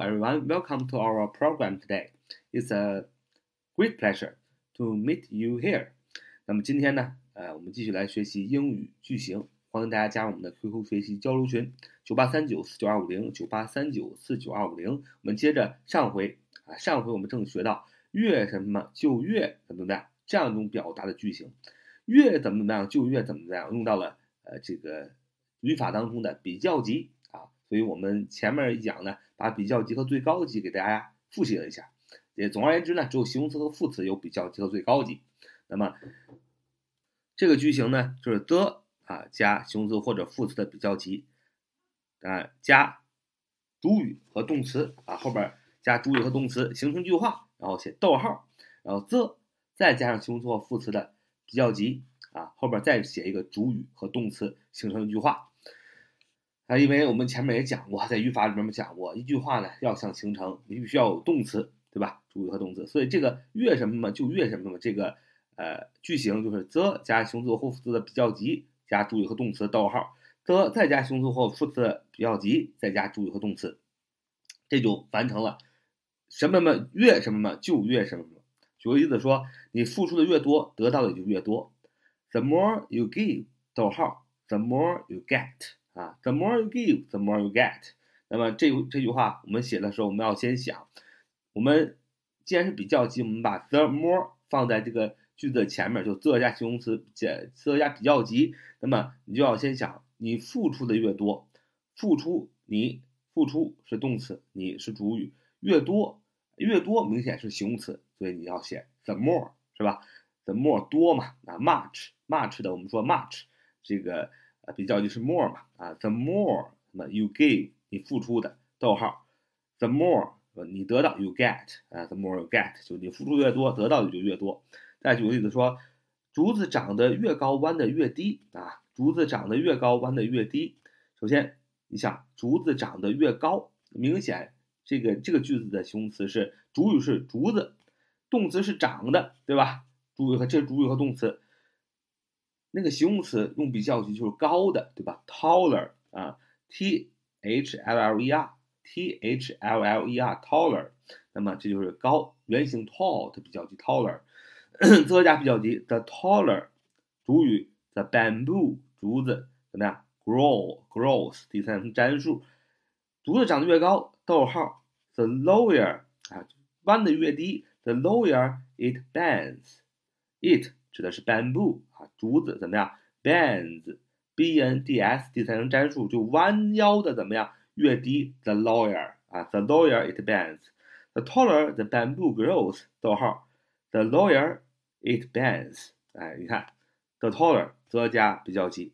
Everyone, welcome to our program today. It's a great pleasure to meet you here. 那么今天呢，呃，我们继续来学习英语句型，欢迎大家加入我们的 QQ 学习交流群：九八三九四九二五零九八三九四九二五零。我们接着上回啊，上回我们正学到越什么就越怎么怎么样这样一种表达的句型，越怎么怎么样就越怎么怎么样，用到了呃这个语法当中的比较级。所以我们前面一讲呢，把比较级和最高级给大家复习了一下。也总而言之呢，只有形容词和副词有比较级和最高级。那么这个句型呢，就是 the 啊加形容词或者副词的比较级啊加主语和动词啊后边加主语和动词形成句话，然后写逗号，然后 the 再加上形容词或副词的比较级啊后边再写一个主语和动词形成一句话。啊，因为我们前面也讲过，在语法里面讲过，一句话呢要想形成，你必须要有动词，对吧？主语和动词，所以这个越什么嘛就越什么嘛，这个呃句型就是 the 加形容词或副词的比较级加主语和动词逗号，the 再加形容词或副词的比较级再加主语和动词，这就完成了什么嘛越什么嘛就越什么嘛。举个例子说，你付出的越多，得到的就越多。The more you give，逗号，the more you get。啊，the more you give, the more you get。那么这这句话我们写的时候，我们要先想，我们既然是比较级，我们把 the more 放在这个句子的前面，就 the 加形容词加 the 加比较级。那么你就要先想，你付出的越多，付出你付出是动词，你是主语，越多越多明显是形容词，所以你要写 the more 是吧？the more 多嘛，啊 much much 的我们说 much 这个。比较级是 more 嘛啊，the more 那么 you give 你付出的逗号，the more 你得到 you get 啊，the more you get 就你付出越多，得到的就越多。再举个例子说，竹子长得越高，弯的越低啊，竹子长得越高，弯的越低。首先你想，竹子长得越高，明显这个这个句子的形容词是主语是竹子，动词是长的，对吧？主语和这主语和动词。那个形容词用比较级就是高的，对吧？taller 啊，t h l l e r，t h l l e r，taller。那么这就是高，原形 tall 的比较级 taller。增加比较级 the taller，主语 the bamboo，竹子怎么样？grow，grows，第三人称单数，竹子长得越高，逗号，the lower 啊，弯的越低，the lower it bends，it。指的是 bamboo 啊，竹子怎么样？bends，b n d s 第三人称单数，就弯腰的怎么样？越低，the lower 啊，the lower it bends，the taller the bamboo grows，逗号，the lower it bends。哎，你看，the taller 则加比较级，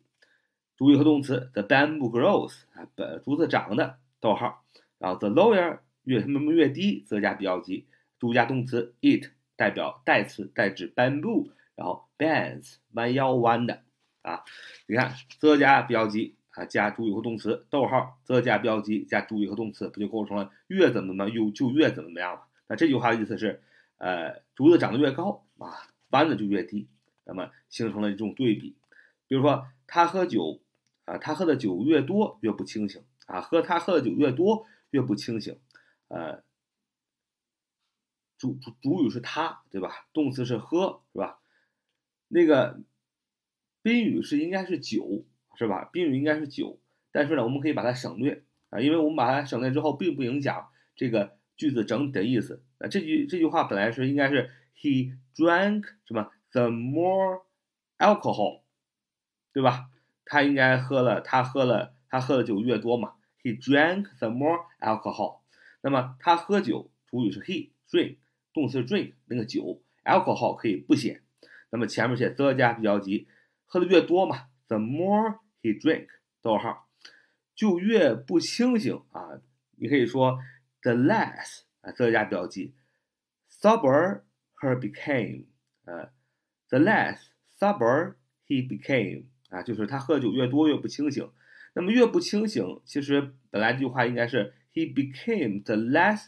主语和动词，the bamboo grows 啊，本竹子长的，逗号，然后 the lower 越什么越低，则加比较级，主加动词 it 代表代词代指 bamboo。然后 bends 弯腰弯的啊，你看 the 加比较级啊加主语和动词，逗号 the 加比较级加主语和动词，不就构成了越怎么怎么又就越怎么怎么样了？那这句话的意思是，呃，竹子长得越高啊，弯的就越低，那么形成了这种对比。比如说他喝酒啊，他喝的酒越多越不清醒啊，喝他喝的酒越多越不清醒，呃，主主主语是他对吧？动词是喝是吧？那个宾语是应该是酒，是吧？宾语应该是酒，但是呢，我们可以把它省略啊，因为我们把它省略之后，并不影响这个句子整体的意思。啊，这句这句话本来是应该是 He drank 什么 the more alcohol，对吧？他应该喝了，他喝了，他喝的酒越多嘛。He drank the more alcohol。那么他喝酒，主语是 he drink，动词 drink 那个酒 alcohol 可以不写。那么前面写 the 加比较级，喝的越多嘛，the more he drink，逗号，就越不清醒啊。你可以说 the less 啊，the 加比较级，sober her became，呃，the less sober he became，啊，就是他喝酒越多越不清醒。那么越不清醒，其实本来这句话应该是 he became the less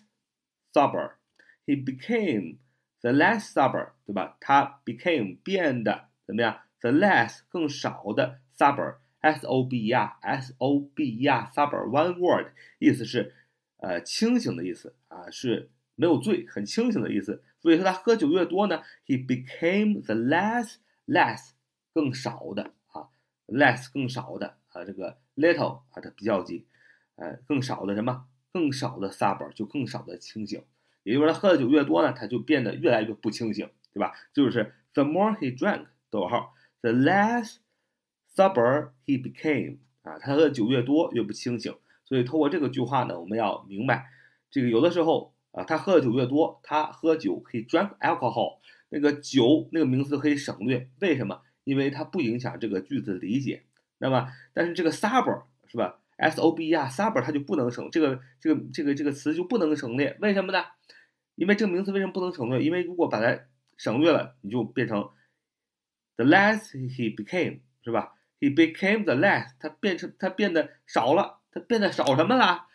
sober，he became。The less sober，对吧？它 became 变得怎么样？the less 更少的 sober，s o b e r s o b e r sober one word，意思是呃清醒的意思啊，是没有醉，很清醒的意思。所以说他喝酒越多呢，he became the less less 更少的啊，less 更少的啊，这个 little 啊的比较级，呃更少的什么？更少的 sober 就更少的清醒。也就是说，他喝的酒越多呢，他就变得越来越不清醒，对吧？就是 the more he drank，逗号，the less sober he became。啊，他喝的酒越多，越不清醒。所以通过这个句话呢，我们要明白，这个有的时候啊，他喝的酒越多，他喝酒可以 drink alcohol，那个酒那个名词可以省略。为什么？因为它不影响这个句子理解。那么，但是这个 sober 是吧？S O B 啊，sober 它就不能省这个这个这个这个词就不能省略。为什么呢？因为这个名词为什么不能省略？因为如果把它省略了，你就变成 the less he became，是吧？He became the less，他变成他变得少了，他变得少什么了？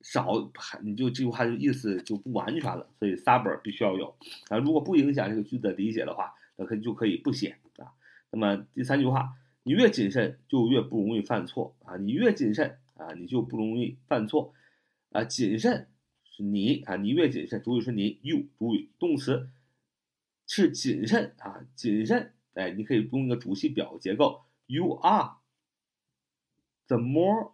少，你就这句话就意思就不完全了。所以 suber 必须要有啊。如果不影响这个句子的理解的话，那可就可以不写啊。那么第三句话，你越谨慎就越不容易犯错啊。你越谨慎啊，你就不容易犯错啊。谨慎。你啊，你越谨慎，主语是你，you 主语动词是谨慎啊，谨慎，哎，你可以用一个主系表结构，you are the more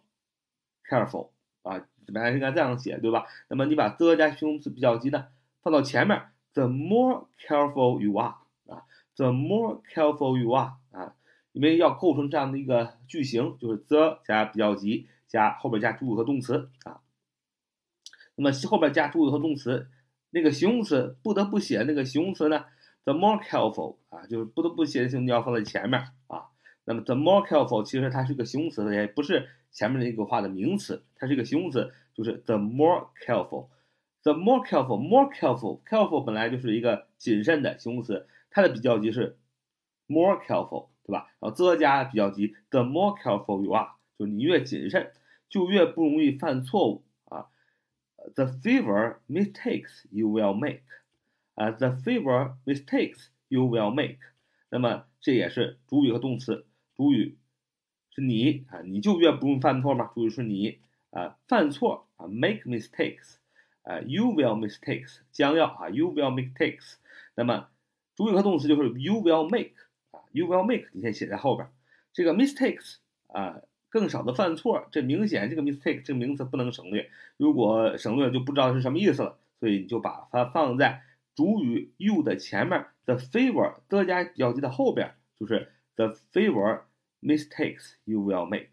careful 啊，本来应该这样写，对吧？那么你把 the 加形容词比较级呢放到前面，the more careful you are 啊，the more careful you are 啊，因为要构成这样的一个句型，就是 the 加比较级加后边加主语和动词啊。那么后边加主语和动词，那个形容词不得不写那个形容词呢？The more careful 啊，就是不得不写的形容词要放在前面啊。那么 the more careful 其实它是个形容词，也不是前面那个话的名词，它是一个形容词，就是 the more careful。The more careful，more careful，careful 本来就是一个谨慎的形容词，它的比较级是 more careful，对吧？然后 the 加比较级，the more careful you are，就是你越谨慎，就越不容易犯错误。The fewer mistakes you will make，啊，the fewer mistakes you will make。那么这也是主语和动词，主语是你啊，你就越不用犯错嘛。主语是你啊，犯错啊，make mistakes，啊，you will mistakes，将要啊，you will mistakes。那么主语和动词就是 you will make，啊，you will make，你先写在后边。这个 mistakes 啊。更少的犯错，这明显这个 mistake 这个名词不能省略，如果省略就不知道是什么意思了，所以你就把它放在主语 you 的前面，the fewer 的加比较级的后边，就是 the fewer mistakes you will make。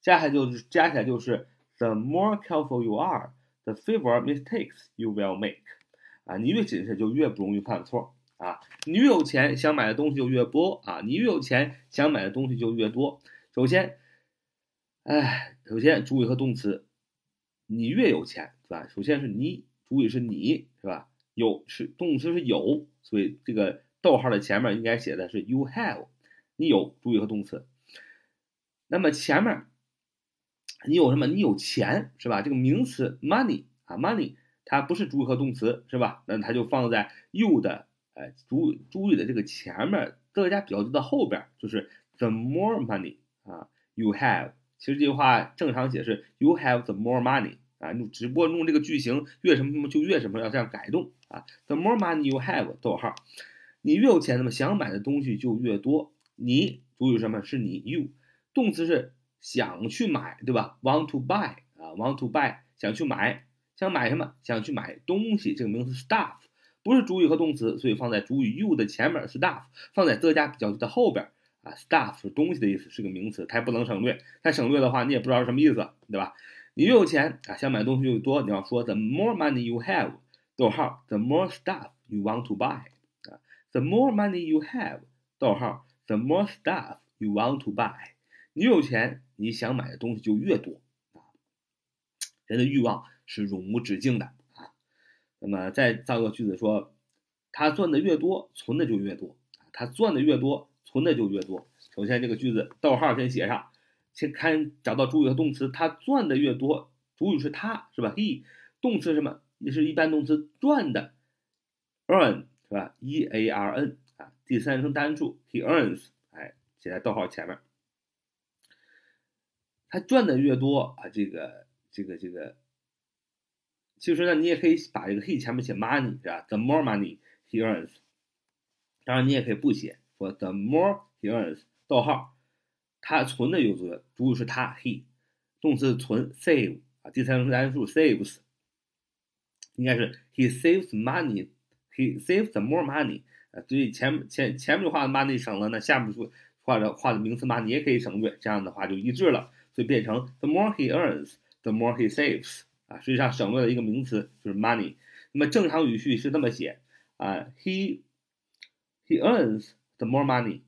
加起来就是加起来就是 the more careful you are，the fewer mistakes you will make。啊，你越谨慎就越不容易犯错。啊，你越有钱，想买的东西就越多啊！你越有钱，想买的东西就越多。首先，哎，首先主语和动词，你越有钱，是吧？首先是你，主语是你，是吧？有是动词是有，所以这个逗号的前面应该写的是 you have，你有主语和动词。那么前面你有什么？你有钱，是吧？这个名词 money 啊，money 它不是主语和动词，是吧？那它就放在 you 的。哎，主主语的这个前面，德加比较级的后边，就是 the more money 啊，you have。其实这句话正常解释 you have the more money 啊，你只不过用这个句型越什么什么就越什么，要这样改动啊。the more money you have，逗号，你越有钱，那么想买的东西就越多。你主语什么是你 you，动词是想去买，对吧？want to buy 啊，want to buy 想去买，想买什么？想去买东西，这个名词 stuff。不是主语和动词，所以放在主语 you 的前面，stuff 放在 the 加比较级的后边啊。stuff 是东西的意思，是个名词，它也不能省略。它省略的话，你也不知道是什么意思，对吧？你越有钱啊，想买东西越多，你要说 the more money you have，逗号，the more stuff you want to buy 啊。the more money you have，逗号，the more stuff you want to buy。你有钱，你想买的东西就越多啊。人的欲望是永无止境的。那么再造个句子说，他赚的越多，存的就越多他赚的越多，存的就越多。首先这个句子逗号先写上，先看找到主语和动词。他赚的越多，主语是他是吧？he 动词什么？也是一般动词赚的，earn 是吧？e a r n 啊，第三人称单数，he earns，哎，写在逗号前面。他赚的越多啊，这个这个这个，其实呢，你也可以把这个 he 前面写 money 是吧？The more money he earns，当然你也可以不写，说 the more he earns，逗号，他存的越多，主语是他 he，动词存 save 啊，第三人称单数 saves，应该是 he saves money，he saves the more money 啊，所以前前前面画的 money 省了，那下面说画的画的名词 money 也可以省略，这样的话就一致了。所以变成 the more he earns, the more he saves 啊，实际上省略了一个名词，就是 money。那么正常语序是这么写啊，he he earns the more money，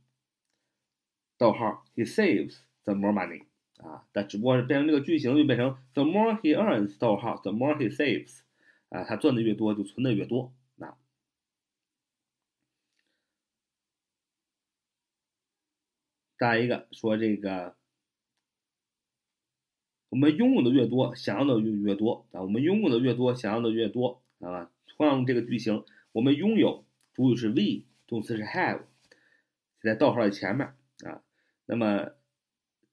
逗号 he saves the more money 啊，但只不过是变成这个句型就变成 the more he earns，逗号 the more he saves 啊，他赚的越多就存的越多。那再一个说这个。我们拥有的越多，想要的就越多啊！我们拥有的越多，想要的越多啊！同样这个句型，我们拥有主语是 we，动词是 have，在逗号的前面啊。那么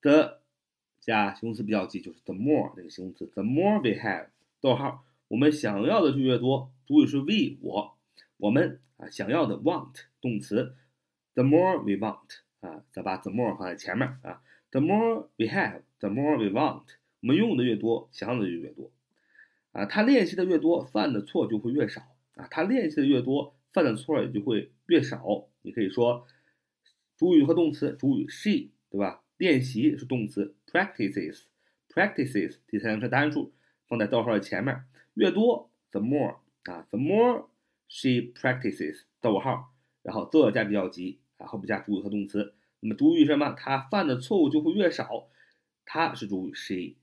the 加形容词比较级就是 the more 这个形容词，the more we have，逗号，我们想要的就越多，主语是 we 我，我们啊想要的 want 动词，the more we want 啊，再把 the more 放在前面啊，the more we have，the more we want。我们用的越多，想要的就越多，啊，他练习的越多，犯的错就会越少，啊，他练习的越多，犯的错也就会越少。你可以说，主语和动词，主语 she，对吧？练习是动词 practices，practices 第三人称单数放在逗号的前面，越多 the more 啊，the more she practices，逗号，然后 the 加比较级，啊，后面加主语和动词。那么主语什么？他犯的错误就会越少，他是主语 she。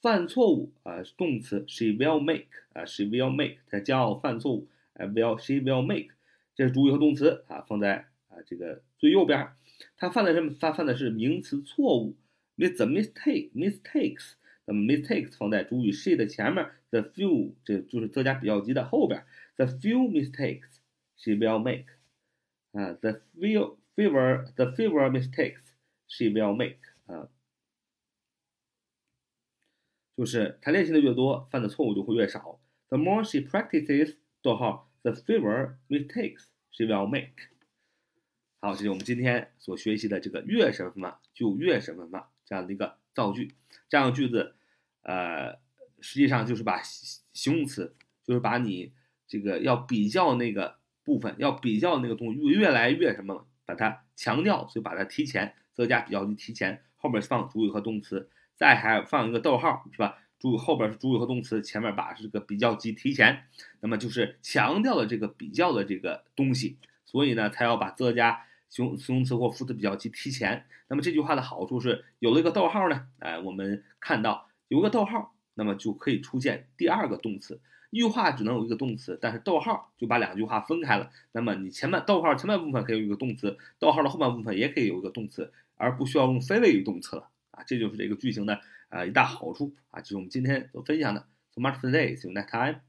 犯错误啊，动词 she will make 啊，she will make，她将要犯错误，啊，will she will make，这是主语和动词啊，放在啊这个最右边。他犯的什么？他犯的是名词错误，with the mistake mistakes，那么 mistakes 放在主语 she 的前面，the few 这就是增加比较级的后边，the few mistakes she will make，啊，the few fewer the fewer mistakes she will make 啊。就是他练习的越多，犯的错误就会越少。The more she practices，逗号，the fewer mistakes she will make。好，这是我们今天所学习的这个越什么什么就越什么什么这样的一个造句。这样的句子，呃，实际上就是把形容词，就是把你这个要比较那个部分，要比较那个东西越来越什么，把它强调，所以把它提前，增加比较级提前，后面放主语和动词。再还放一个逗号，是吧？主后边是主语和动词，前面把这个比较级提前，那么就是强调了这个比较的这个东西，所以呢，才要把则加形形容词或副词比较级提前。那么这句话的好处是有了一个逗号呢，哎，我们看到有个逗号，那么就可以出现第二个动词。一句话只能有一个动词，但是逗号就把两句话分开了。那么你前面逗号前半部分可以有一个动词，逗号的后半部分也可以有一个动词，而不需要用非谓语动词了。啊，这就是这个句型的啊一大好处啊，就是我们今天所分享的。So much for today. See you next time.